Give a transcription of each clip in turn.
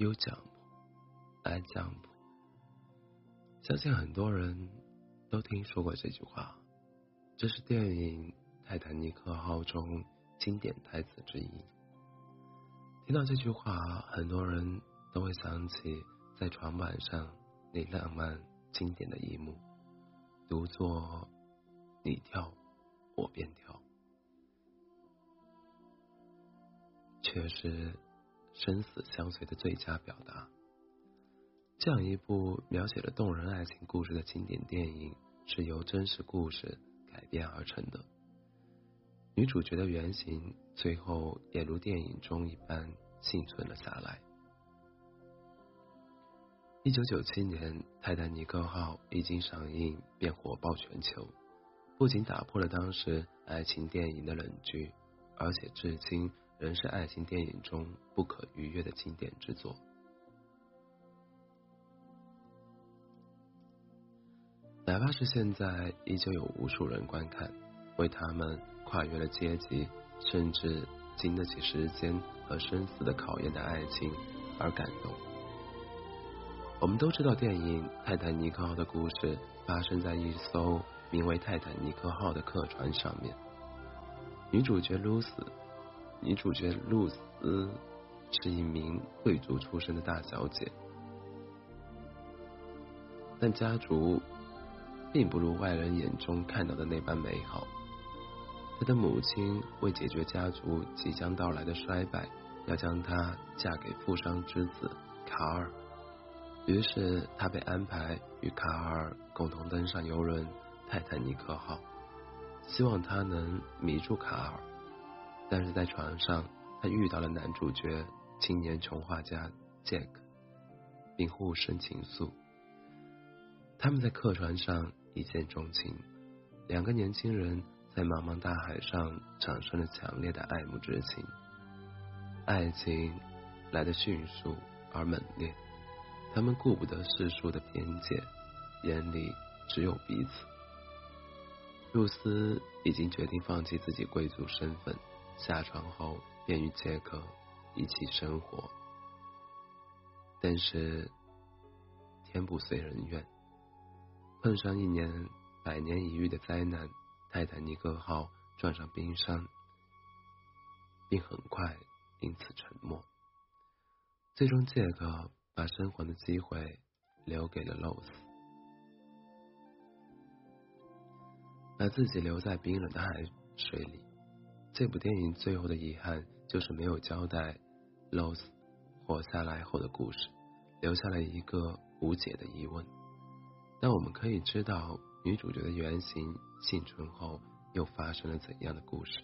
，You jump，I jump。相信很多人都听说过这句话，这是电影《泰坦尼克号》中经典台词之一。听到这句话，很多人都会想起在床板上那浪漫经典的一幕，独坐，你跳，我便跳。却是生死相随的最佳表达。这样一部描写了动人爱情故事的经典电影，是由真实故事改编而成的。女主角的原型最后也如电影中一般幸存了下来。一九九七年，《泰坦尼克号》一经上映便火爆全球，不仅打破了当时爱情电影的冷剧，而且至今。仍是爱情电影中不可逾越的经典之作。哪怕是现在，依旧有无数人观看，为他们跨越了阶级，甚至经得起时间和生死的考验的爱情而感动。我们都知道，电影《泰坦尼克号》的故事发生在一艘名为“泰坦尼克号”的客船上面，女主角露丝。女主角露丝是一名贵族出身的大小姐，但家族并不如外人眼中看到的那般美好。她的母亲为解决家族即将到来的衰败，要将她嫁给富商之子卡尔。于是她被安排与卡尔共同登上游轮泰坦尼克号，希望他能迷住卡尔。但是在船上，他遇到了男主角青年穷画家杰克，并互生情愫。他们在客船上一见钟情，两个年轻人在茫茫大海上产生了强烈的爱慕之情。爱情来得迅速而猛烈，他们顾不得世俗的边界，眼里只有彼此。露丝已经决定放弃自己贵族身份。下船后便与杰克一起生活，但是天不遂人愿，碰上一年百年一遇的灾难，泰坦尼克号撞上冰山，并很快因此沉没。最终，杰克把生还的机会留给了露丝，把自己留在冰冷的海水里。这部电影最后的遗憾就是没有交代 Rose 活下来后的故事，留下了一个无解的疑问。但我们可以知道女主角的原型幸存后又发生了怎样的故事。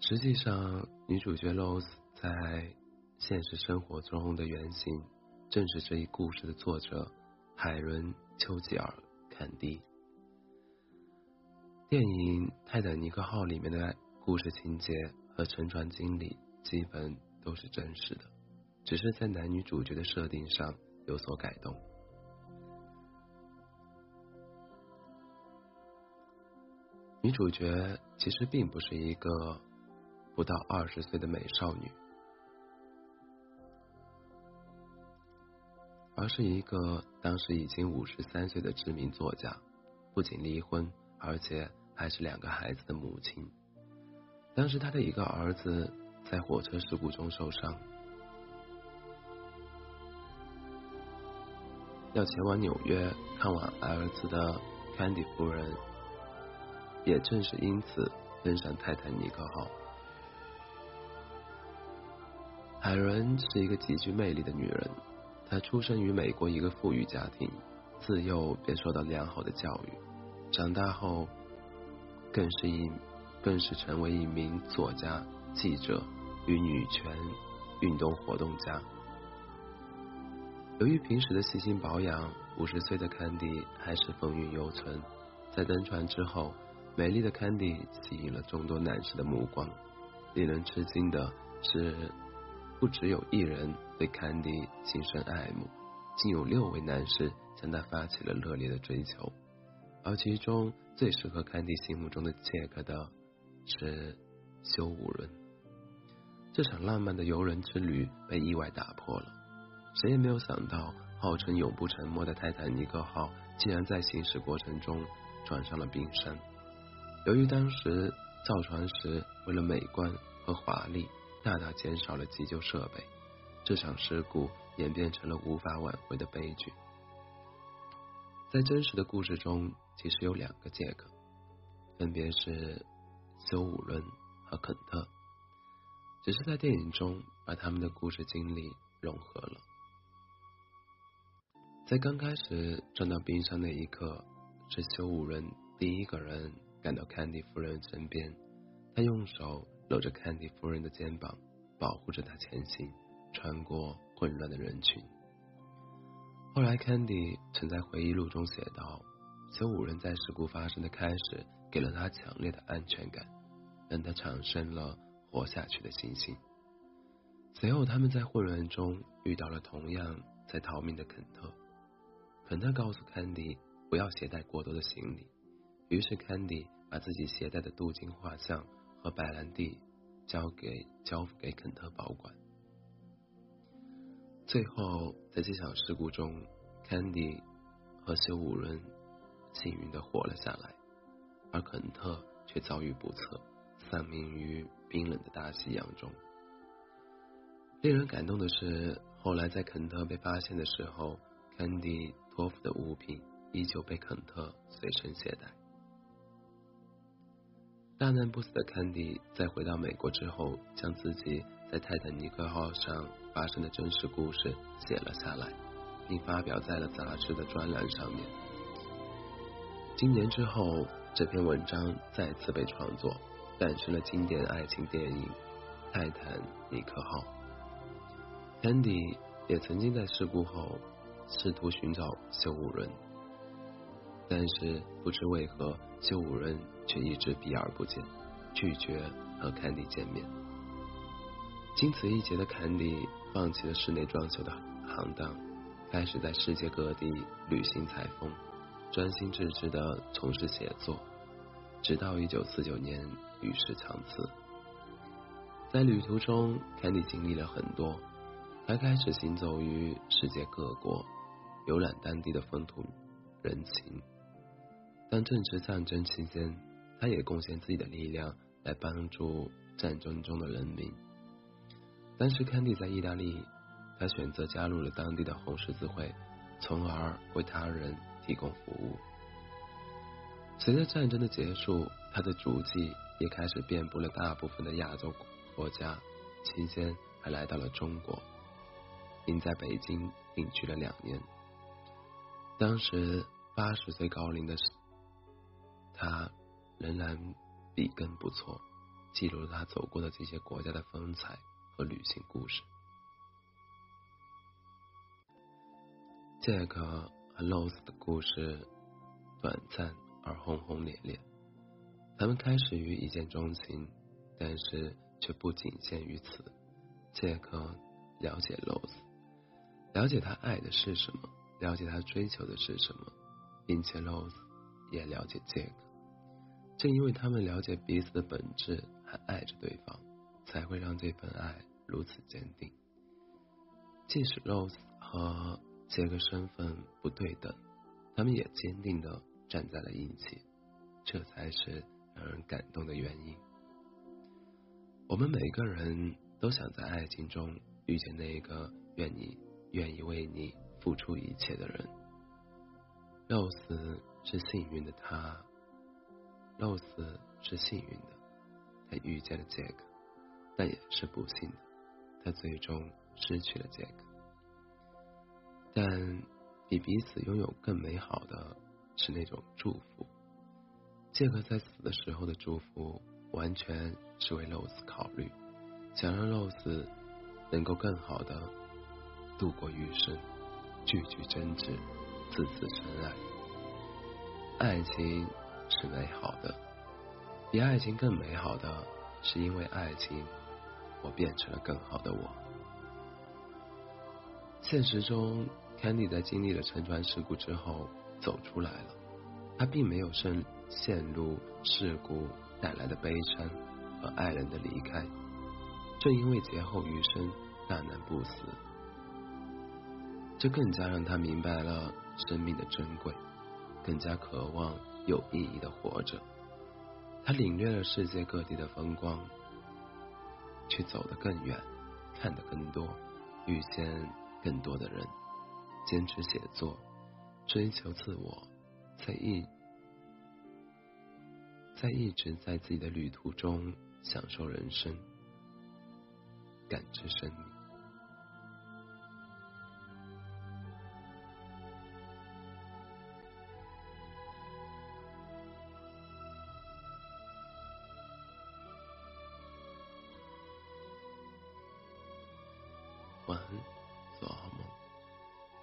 实际上，女主角 Rose 在现实生活中的原型正是这一故事的作者海伦·丘吉尔·坎蒂。电影《泰坦尼克号》里面的故事情节和沉船经历基本都是真实的，只是在男女主角的设定上有所改动。女主角其实并不是一个不到二十岁的美少女，而是一个当时已经五十三岁的知名作家，不仅离婚，而且。还是两个孩子的母亲。当时他的一个儿子在火车事故中受伤，要前往纽约看望儿子的坎迪夫人，也正是因此登上泰坦尼克号。海伦是一个极具魅力的女人，她出生于美国一个富裕家庭，自幼便受到良好的教育，长大后。更是一，更是成为一名作家、记者与女权运动活动家。由于平时的细心保养，五十岁的坎迪还是风韵犹存。在登船之后，美丽的坎迪吸引了众多男士的目光。令人吃惊的是，不只有一人对坎迪心生爱慕，竟有六位男士向他发起了热烈的追求。而其中最适合坎迪心目中的杰克的是修武伦。这场浪漫的游轮之旅被意外打破了。谁也没有想到，号称永不沉没的泰坦尼克号竟然在行驶过程中撞上了冰山。由于当时造船时为了美观和华丽，大大减少了急救设备，这场事故演变成了无法挽回的悲剧。在真实的故事中，其实有两个杰克，分别是修武伦和肯特。只是在电影中把他们的故事经历融合了。在刚开始撞到冰山那一刻，是修武人第一个人赶到坎蒂夫人身边，他用手搂着坎蒂夫人的肩膀，保护着她前行，穿过混乱的人群。后来，，Candy 曾在回忆录中写道：“修武人在事故发生的开始，给了他强烈的安全感，让他产生了。”活下去的信心。随后，他们在混乱中遇到了同样在逃命的肯特。肯特告诉 Candy 不要携带过多的行李，于是 Candy 把自己携带的镀金画像和白兰地交给交付给肯特保管。最后，在这场事故中，，Candy 和修武伦幸运的活了下来，而肯特却遭遇不测，丧命于。冰冷的大西洋中，令人感动的是，后来在肯特被发现的时候，，Candy 托付的物品依旧被肯特随身携带。大难不死的坎迪在回到美国之后，将自己在泰坦尼克号上发生的真实故事写了下来，并发表在了杂志的专栏上面。今年之后，这篇文章再次被创作。诞生了经典爱情电影《泰坦尼克号》。坎迪也曾经在事故后试图寻找修武人，但是不知为何修武人却一直避而不见，拒绝和坎迪见面。经此一劫的坎迪放弃了室内装修的行当，开始在世界各地旅行采风，专心致志的从事写作。直到一九四九年与世长辞。在旅途中，坎迪经历了很多。他开始行走于世界各国，游览当地的风土人情。当正值战争期间，他也贡献自己的力量来帮助战争中的人民。当时，坎迪在意大利，他选择加入了当地的红十字会，从而为他人提供服务。随着战争的结束，他的足迹也开始遍布了大部分的亚洲国家，期间还来到了中国，并在北京定居了两年。当时八十岁高龄的他，仍然笔耕不辍，记录了他走过的这些国家的风采和旅行故事。杰克和 Rose 的故事短暂。而轰轰烈烈，他们开始于一见钟情，但是却不仅限于此。杰克了解 Rose，了解他爱的是什么，了解他追求的是什么，并且 Rose 也了解杰克。正因为他们了解彼此的本质，还爱着对方，才会让这份爱如此坚定。即使 Rose 和杰克身份不对等，他们也坚定的。站在了一起，这才是让人感动的原因。我们每个人都想在爱情中遇见那个愿意愿意为你付出一切的人。肉丝是幸运的，他，肉丝是幸运的，他遇见了杰克，但也是不幸的，他最终失去了杰克。但比彼此拥有更美好的。是那种祝福。杰克在死的时候的祝福，完全是为 Rose 考虑，想让 Rose 能够更好的度过余生，句句真挚，次次深爱。爱情是美好的，比爱情更美好的是因为爱情，我变成了更好的我。现实中，Candy 在经历了沉船事故之后。走出来了，他并没有陷陷入事故带来的悲伤和爱人的离开，正因为劫后余生，大难不死，这更加让他明白了生命的珍贵，更加渴望有意义的活着。他领略了世界各地的风光，去走得更远，看得更多，遇见更多的人，坚持写作，追求自我，在一在一直在自己的旅途中享受人生，感知生命。